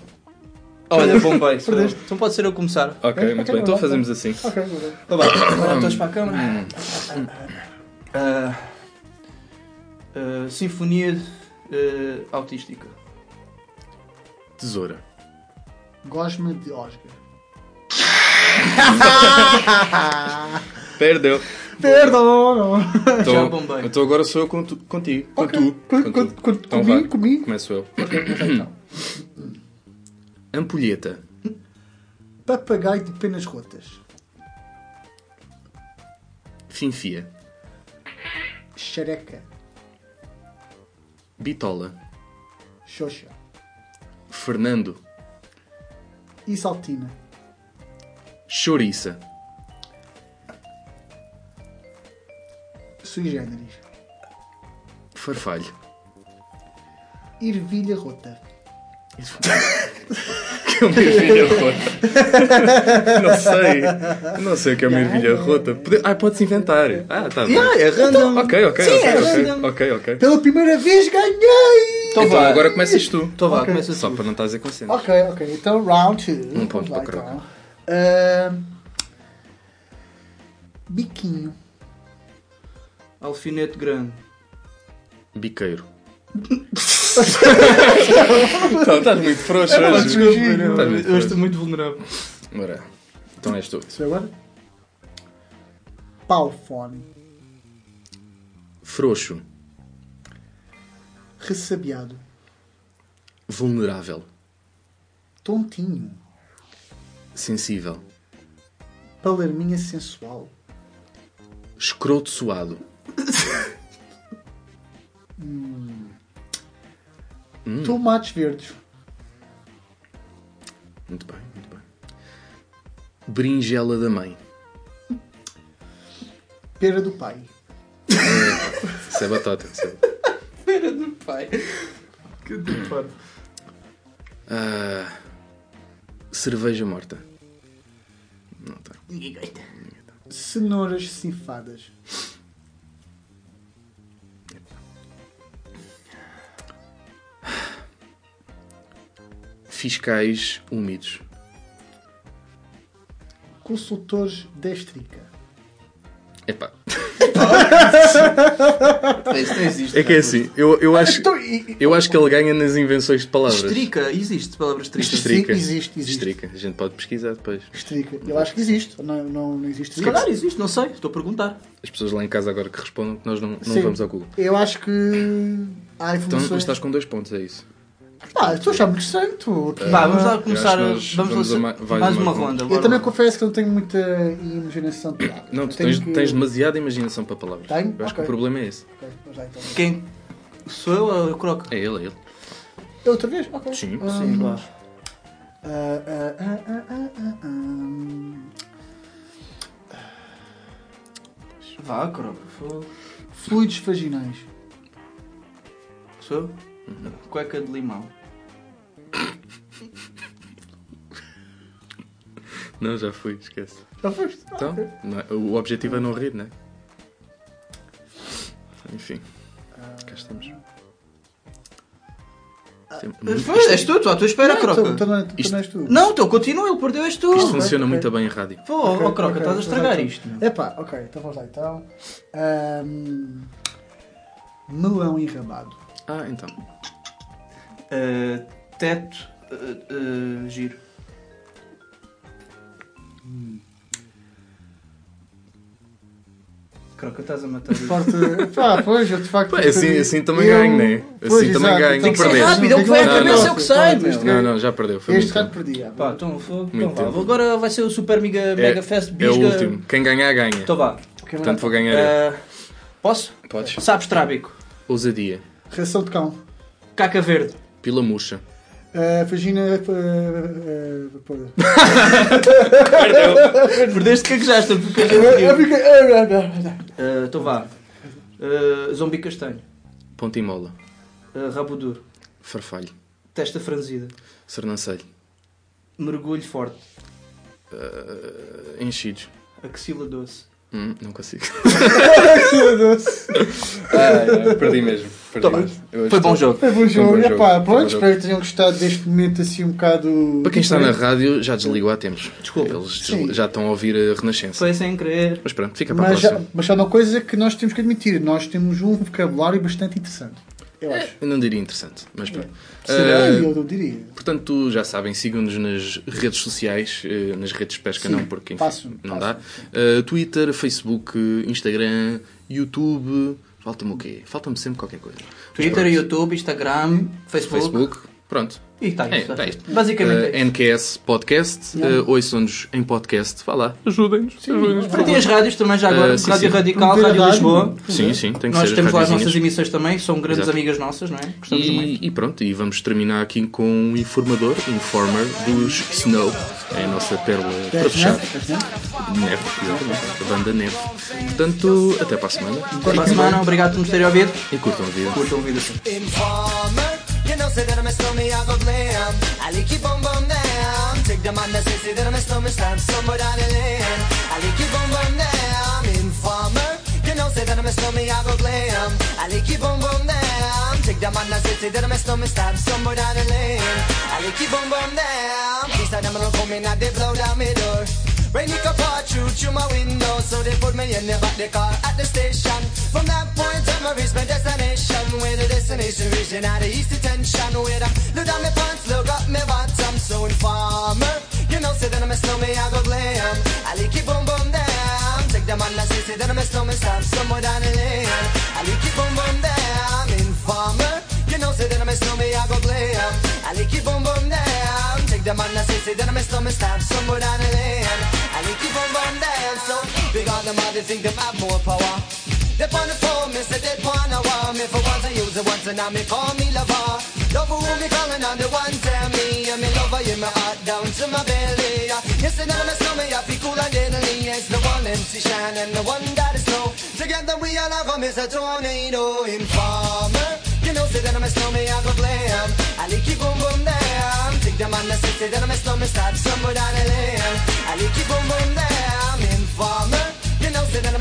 Olha, bombei. Perdeste. Então pode ser eu começar. Ok, É, muito bem. Então fazemos assim. Ok. Tá bem. Agora todos para a câmara. Ah, ah, sinfonia ah, autística. Tesoura. Gosma de Oscar. Perdeu. Perdão! Já Então, bombei. então agora sou eu contigo. Com Ok. tu. Com- Com com- Então comigo. Começo eu. Então, Ampulheta. papagaio de penas rotas. Finfia. Xereca. Bitola. Xoxa. Fernando. Isaltina. Chouriça. Sui generis. Farfalho. Ervilha rota. Que é uma ervilha rota? Não sei. Não sei o que é uma ervilha rota. Pode... Ah, pode-se inventar. Ah, tá bem. Yeah, é random. Ok, ok, Sim, ok, é ok, random. ok, ok. Pela primeira vez ganhei! Então Então vá. agora começas tu. Então vá, começa Só para não estás a concentrar. Ok, ok. Então, round 2. Um ponto para o Croca. biquinho. Alfinete grande. Biqueiro. Não, estás muito frouxo hoje. desculpa, muito Eu estou frouxo. muito vulnerável. Ora, então és tu. Isso agora? Paufone. Frouxo. Ressabiado. Vulnerável. Tontinho. Sensível. Palerminha sensual. Escroto suado. Tomates verdes. Muito bem, muito bem. Berinjela da mãe. Pera do pai. Isso é batata. Isso é. Feira do pai. Que departo. Ah, cerveja morta. Não tá. Ninguém gosta. Cenouras cifadas. Fiscais úmidos. Consultores destrica. Epá. Não existe. É que é assim, eu, eu, acho, Então, eu acho que ele ganha nas invenções de palavras. Estrica, existe palavra estrica. Estrica. Existe, existe. Estrica. A gente pode pesquisar depois. Estrica. Eu acho que existe. Não, não, não existe. Se calhar existe, não sei, estou a perguntar. As pessoas lá em casa agora que respondam que nós não, não Sim. vamos ao Google. Eu acho que há Então estás com dois pontos, é isso. Ah, estou a achar muito estranho. Tu, aqui. Vá, vamos lá começar. que Vamos, vamos a ma- vais mais uma uma ronda. Eu também confesso que não tenho muita imaginação de palavras. Não, tu tens, que- tens demasiada imaginação para palavras. Tenho? Eu acho que Ok. o problema é esse. Ok, vamos lá então. Quem? Sou eu ou eu croco? É ele, é ele. Outra vez? Ok. Sim. Ah, Sim, vá. ah, ah, ah, ah. Vá, fogo. Fluidos vaginais. Sou eu? Cueca de limão. Não, já fui, esquece. Já foste? Então, Ok. não é- o objetivo é não rir, não é? Enfim, cá estamos. Isto é muito- Foi, és tu, estou à tua espera, Não, croca. então- então não é- então Isto- não és tu. Não, então continua, ele perdeu, és tu. Isto ok, funciona ok. muito bem em rádio. Pô, Ok, oh, croca, ok, estás a estragar então. isto. meu. Epá, ok, então vamos lá então. Ahm, melão enrabado. Ah, então. Uh, teto, uh, uh, giro. Croca, estás a matar. Pá, pois, eu de facto. Pá, assim- assim também eu- ganho, né? Assim Pois, também ganho. então- Tu perdeste. rápido, é o que vai à Não, cabeça, não. é o que sai, meu. Este Não, não, já perdeu. Foi Este muito rato tempo. perdia. Pá, então. Muito então vá. tempo. Agora vai ser o super mega, mega fest É o último. Quem ganhar, ganha. Então vá. Portanto, vou ganhar eu. Uh, posso? Podes. Sabes trábico. Ousadia. Ração de cão. Caca verde. Pila murcha. Ah, vagina. ah, pô. Perdeste que já perdeu. ah, ah, ah, Uh, Então vá. Uh, zombi castanho. Ponta e mola. Uh, rabo duro. Farfalho. Testa franzida. Sernancelho. Mergulho forte. Uh, enchidos. Axila doce. Hum, não consigo. ah. ah, perdi mesmo. Perdi. Foi bom jogo. Foi bom jogo. Foi um bom jogo. Foi pronto, espero que tenham gostado deste momento assim um bocado. Para quem está na rádio, já desligou há tempos. Desculpa. Eles Sim. já estão a ouvir a Renascença. Foi sem querer. Mas pronto, fica para a Mas, já, próxima. mas há uma coisa que nós temos que admitir: nós temos um vocabulário bastante interessante. Eu acho. Eu não diria interessante, mas pronto. Será? Eh, Eu não diria. Portanto, já sabem, sigam-nos nas redes sociais, eh, nas redes de pesca Sim, não, porque enfim, passo, não passo. dá. Eh, Twitter, Facebook, Instagram, YouTube. Falta-me o quê? Falta-me sempre qualquer coisa. Twitter. YouTube, Instagram, Facebook. Facebook, pronto. E está É, isto. tá isto. Basicamente Eh, é isto. NQS Podcast, Yeah. uh, ouçam-nos em podcast. Vá lá, ajudem-nos. E tem as rádios também já agora. Eh, sim, Rádio sim. Radical, Rádio rádio. Lisboa. Sim, sim, tem que Nós ser temos as lá as nossas emissões também, são grandes Exato. amigas nossas, não é? Gostamos muito. E, e pronto, e vamos terminar aqui com um informador, Informer, dos Snow, é a nossa pérola para Dez, fechar. Neve, exatamente, a banda Neve. Portanto, até para a semana. Até para a semana, obrigado por nos terem ouvido. E curtam a vida. Curtam a vida. sim. You know, say that I'm a stormy, I go glam. I keep on bum down. Take the man that say, say that I'm a stormy, stab somewhere down the lane. I keep on bum down. Informer, you know, say that I'm a stormy, I go glam. I keep on bum down. Take the man that say, say that I'm a stormy, stab somewhere down the lane. I keep on bum down. Please, I'm come in and they blow down my door. Rain it can pour through my window, so they put me in the back the car at the station. From that point on, I reached my destination. Where the destination region at the east detention. Where I look down my pants, look up my bottom. So informer, you know, say that I'm a snowman, I go glam. I like it boom boom down. Take the man that say, say that I'm a snowman, stop somewhere down the lane. I like it boom boom down. Informer, you know, say that I'm a snowman, I go glam. I like it boom boom down. Take the man that say, say that I'm a snowman, stop somewhere down the lane. It boom boom down. So big on them, they think them have more power. They on the phone, me say they want me for once I use it once and now me call me lover. Love who me calling on the one tell me and me lover in my heart down to my belly. Yes, and I'm a snowman, I feel cool and deadly. It's the one MC Shine and the one that is snow. Together we all have a Mr. Tornado Informer. You know, say that I'm a snowman, I go glam. I like it boom boom down. Take the man that say, say that I'm a snowman, start somewhere down the lane.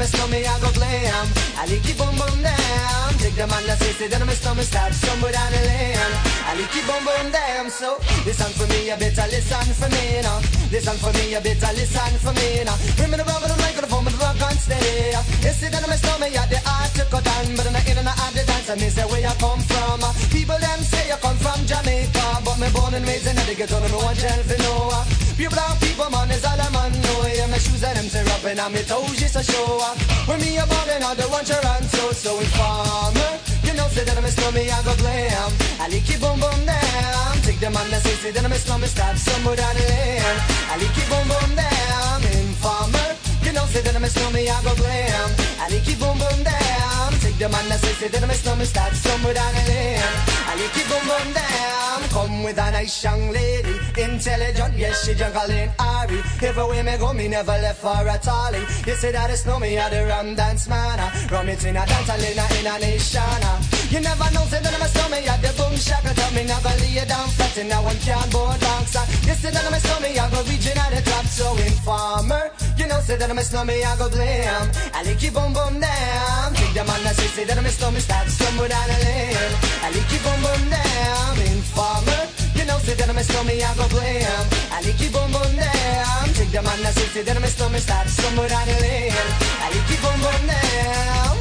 A snowman, I go glam. I like it boom boom down. Take the man that say, say that I'm a snowman, start somewhere down the lane. I like it boom boom down. So listen for me, you better listen for me now. Listen for me, you better listen for me now. Bring me the rubber, the microphone, the rock and stay. See that I'm a snowman, yeah, the art to cut down, but I'm not in and out the dance, they say where you come from. People them say you come from Jamaica, but me born and raised in the ghetto, no one tell for no. Uh, Pure brown people, man, is all I'm on. know. Yeah, my shoes and them tear up, and I'm toes just to show up. When me a ball and all the one Toronto, so informer. You know, say that I'm a snowman, I go glam. I like it boom boom down. Take the man that say, say that I'm a snowman, start somewhere down the lane. I like it boom boom down. Informer. You know, say that I'm a snowman, I go glam. I like it boom boom down. Take the man that say, say that I'm a snowman, start somewhere down the lane. I like it boom boom down. Come with a nice young lady, intelligent, yes, she juggling Ari. Everywhere me go, me never left for a tally. You say that it's no me, I the rum dance man. Uh. Rum it in a dance, I in a, in nation. Uh. You never know, say that I'm a snowman, I the boom shaka. Tell me never lay it down flat, and now one can't board bounce. Uh. You say that I'm a snowman, I go reaching at the top, so informer. You know, say that I'm a snowman, I go glam. I like it boom boom down. Take the man that say, say that I'm a snowman, start somewhere down the lane. I like it boom boom down. Informer. You know, say that I'm a snowman, I go glam. I like it boom boom down. Take the man that say, say that I'm a snowman, start somewhere down the lane. I it boom boom down.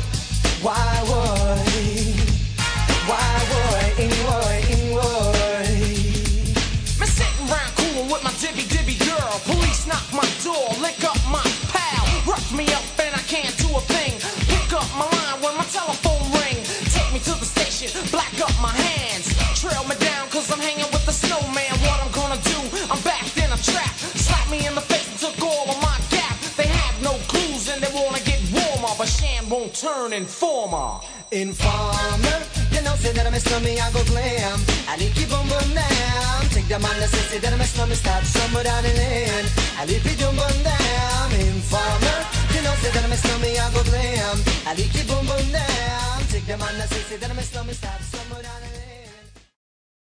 Why would? Why would? Turn informer. Informer, you know, say that I'm a snowman, I go glam. I like it boom boom down. Take the man that say, that I'm a snowman, start somewhere down lane. I like it boom boom down. Informer, you know, say that I'm a snowman, I go glam. I like it boom boom down. Take the man that say, that I'm a snowman, start somewhere down lane.